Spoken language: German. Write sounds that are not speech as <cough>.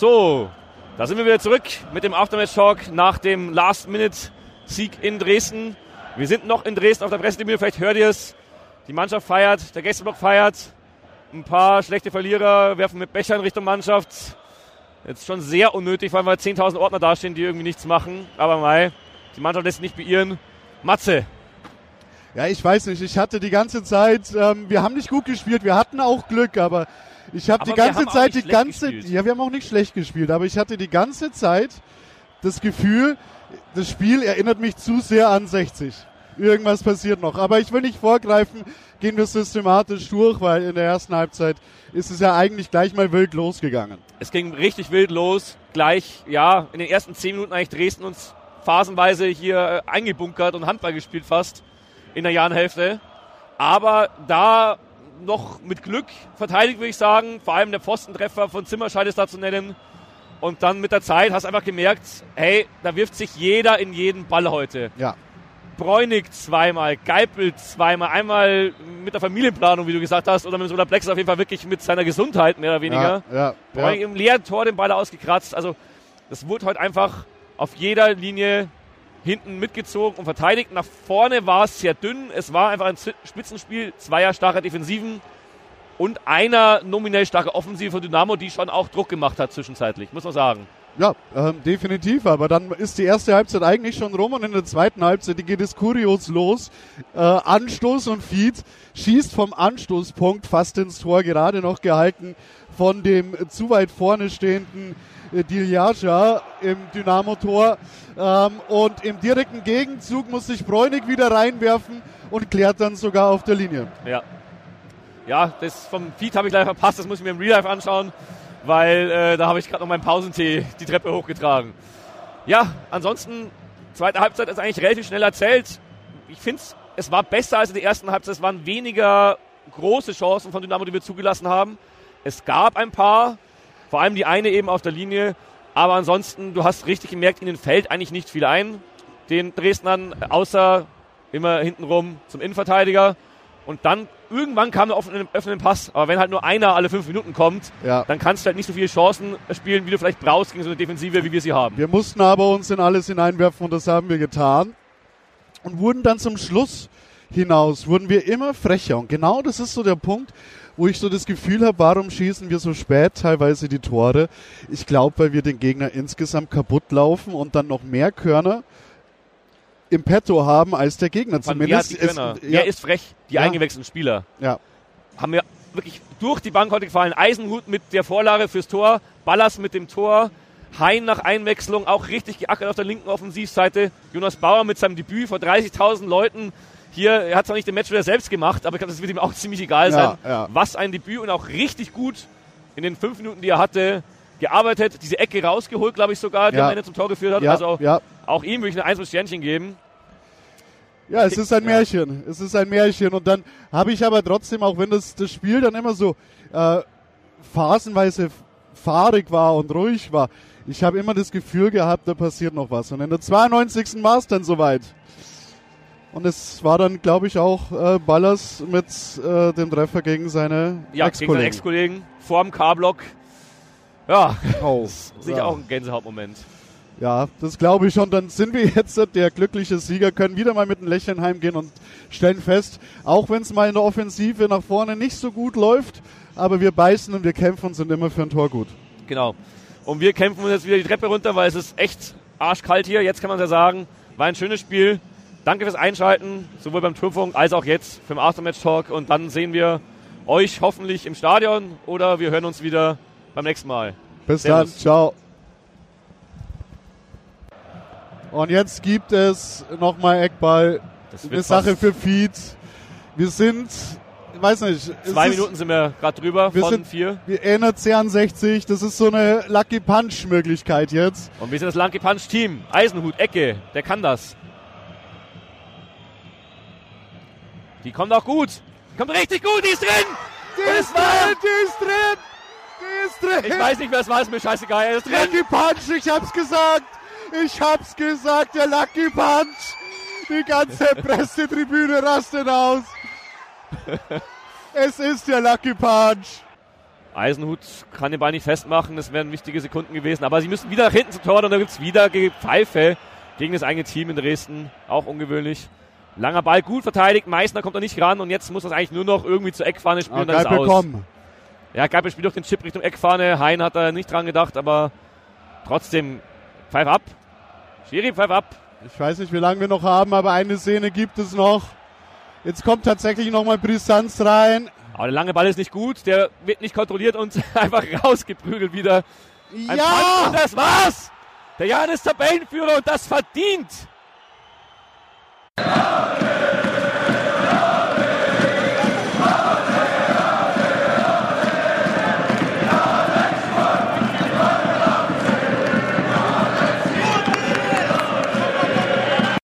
Da sind wir wieder zurück mit dem Aftermatch-Talk nach dem Last-Minute-Sieg in Dresden. Wir sind noch in Dresden auf der Pressetribüne, vielleicht hört ihr es. Die Mannschaft feiert, der Gästeblock feiert. Ein paar schlechte Verlierer werfen mit Bechern Richtung Mannschaft. Jetzt schon sehr unnötig, weil wir 10.000 Ordner dastehen, die irgendwie nichts machen. Aber Mai, die Mannschaft lässt nicht beirren. Matze. Ja, ich weiß nicht. Ich hatte die ganze Zeit, ähm, wir haben nicht gut gespielt, wir hatten auch Glück, aber ich habe die ganze Zeit die ganze, gespielt. ja, wir haben auch nicht schlecht gespielt, aber ich hatte die ganze Zeit das Gefühl, das Spiel erinnert mich zu sehr an 60. Irgendwas passiert noch. Aber ich will nicht vorgreifen, gehen wir systematisch durch, weil in der ersten Halbzeit ist es ja eigentlich gleich mal wild losgegangen. Es ging richtig wild los. Gleich, ja, in den ersten zehn Minuten eigentlich Dresden uns phasenweise hier äh, eingebunkert und Handball gespielt fast in der Jahrhälfte. Aber da noch mit Glück verteidigt, würde ich sagen. Vor allem der Pfostentreffer von Zimmerscheid ist da zu nennen. Und dann mit der Zeit hast du einfach gemerkt, hey, da wirft sich jeder in jeden Ball heute. Ja. Bräunig zweimal, Geipel zweimal, einmal mit der Familienplanung, wie du gesagt hast, oder mit so einer Plex auf jeden Fall wirklich mit seiner Gesundheit, mehr oder weniger. Ja, ja, Bräunig ja. im leeren Tor den Ball ausgekratzt. Also, das wurde heute einfach auf jeder Linie hinten mitgezogen und verteidigt. Nach vorne war es sehr dünn. Es war einfach ein Spitzenspiel, zweier starker Defensiven und einer nominell starker Offensive von Dynamo, die schon auch Druck gemacht hat zwischenzeitlich, muss man sagen. Ja, ähm, definitiv. Aber dann ist die erste Halbzeit eigentlich schon rum und in der zweiten Halbzeit geht es kurios los. Äh, Anstoß und Feed schießt vom Anstoßpunkt fast ins Tor, gerade noch gehalten von dem zu weit vorne stehenden äh, Diljaja im Dynamo-Tor. Ähm, und im direkten Gegenzug muss sich Bräunig wieder reinwerfen und klärt dann sogar auf der Linie. Ja. Ja, das vom Feed habe ich leider verpasst, das muss ich mir im Real Life anschauen weil äh, da habe ich gerade noch meinen Pausentee die Treppe hochgetragen. Ja, ansonsten, zweite Halbzeit ist eigentlich relativ schnell erzählt. Ich finde es war besser als in der ersten Halbzeit. Es waren weniger große Chancen von Dynamo, die wir zugelassen haben. Es gab ein paar, vor allem die eine eben auf der Linie. Aber ansonsten, du hast richtig gemerkt, ihnen fällt eigentlich nicht viel ein, den Dresdnern, außer immer hintenrum zum Innenverteidiger. Und dann irgendwann kam der offene, öffnende Pass. Aber wenn halt nur einer alle fünf Minuten kommt, ja. dann kannst du halt nicht so viele Chancen spielen, wie du vielleicht brauchst gegen so eine Defensive, wie wir sie haben. Wir mussten aber uns in alles hineinwerfen und das haben wir getan. Und wurden dann zum Schluss hinaus, wurden wir immer frecher. Und genau das ist so der Punkt, wo ich so das Gefühl habe, warum schießen wir so spät teilweise die Tore? Ich glaube, weil wir den Gegner insgesamt kaputt laufen und dann noch mehr Körner im Petto haben als der Gegner. Zumindest. Es, ja. Er ist frech, die ja. eingewechselten Spieler. Ja. Haben wir wirklich durch die Bank heute gefallen. Eisenhut mit der Vorlage fürs Tor, Ballas mit dem Tor, Hein nach Einwechslung auch richtig geackert auf der linken Offensivseite. Jonas Bauer mit seinem Debüt vor 30.000 Leuten. Hier, er hat zwar nicht den Match wieder selbst gemacht, aber ich glaube, das wird ihm auch <laughs> ziemlich egal sein. Ja, ja. Was ein Debüt und auch richtig gut in den fünf Minuten, die er hatte, gearbeitet, diese Ecke rausgeholt, glaube ich sogar, die ja. am Ende zum Tor geführt hat. Ja, also ja. auch ihm würde ich ein einzelnes Sternchen geben. Ja, es ist ein Märchen. Es ist ein Märchen. Und dann habe ich aber trotzdem, auch wenn das, das Spiel dann immer so äh, phasenweise fahrig war und ruhig war, ich habe immer das Gefühl gehabt, da passiert noch was. Und in der 92. war es dann soweit. Und es war dann, glaube ich, auch äh, Ballas mit äh, dem Treffer gegen seine ja, Ex-Kollegen. Ex-Kollegen vorm K-Block. Ja, <laughs> oh, sicher ja. auch ein Gänsehautmoment. Ja, das glaube ich schon. Dann sind wir <laughs> jetzt der glückliche Sieger, können wieder mal mit einem Lächeln heimgehen und stellen fest, auch wenn es mal in der Offensive nach vorne nicht so gut läuft, aber wir beißen und wir kämpfen und sind immer für ein Tor gut. Genau. Und wir kämpfen uns jetzt wieder die Treppe runter, weil es ist echt arschkalt hier. Jetzt kann man ja sagen, war ein schönes Spiel. Danke fürs Einschalten, sowohl beim Turmfunk als auch jetzt für den Aftermatch-Talk. Und dann sehen wir euch hoffentlich im Stadion oder wir hören uns wieder beim nächsten Mal. Bis Servus. dann, ciao. Und jetzt gibt es nochmal Eckball. Eine Sache für Feed. Wir sind, ich weiß nicht. Zwei Minuten sind wir gerade drüber wir von sind, vier. Wir erinnern 62. Das ist so eine Lucky Punch Möglichkeit jetzt. Und wir sind das Lucky Punch Team. Eisenhut, Ecke, der kann das. Die kommt auch gut. Die kommt richtig gut, die ist drin. Die ist drin, die ist drin. Ist drin. Ich weiß nicht, wer es war, ist mir scheißegal. Er ist drin. Lucky Punch, ich hab's gesagt. Ich hab's gesagt, der Lucky Punch. Die ganze <laughs> Pressetribüne rastet aus. es ist der Lucky Punch. Eisenhut kann den Ball nicht festmachen, das wären wichtige Sekunden gewesen. Aber sie müssen wieder nach hinten zum Tor und da gibt es wieder Pfeife gegen das eigene Team in Dresden. Auch ungewöhnlich. Langer Ball, gut verteidigt. Meißner kommt da nicht ran und jetzt muss das eigentlich nur noch irgendwie zur Eckfahne spielen. Ah, dann ist aus. Ja, Geipel spielt durch den Chip Richtung Eckfahne. Hein hat da nicht dran gedacht, aber trotzdem, pfeif ab. Schiri, pfeif ab. Ich weiß nicht, wie lange wir noch haben, aber eine Szene gibt es noch. Jetzt kommt tatsächlich nochmal Brisanz rein. Aber der lange Ball ist nicht gut, der wird nicht kontrolliert und <laughs> einfach rausgeprügelt wieder. Ein ja! und das war's! Der Jan ist Tabellenführer und das verdient!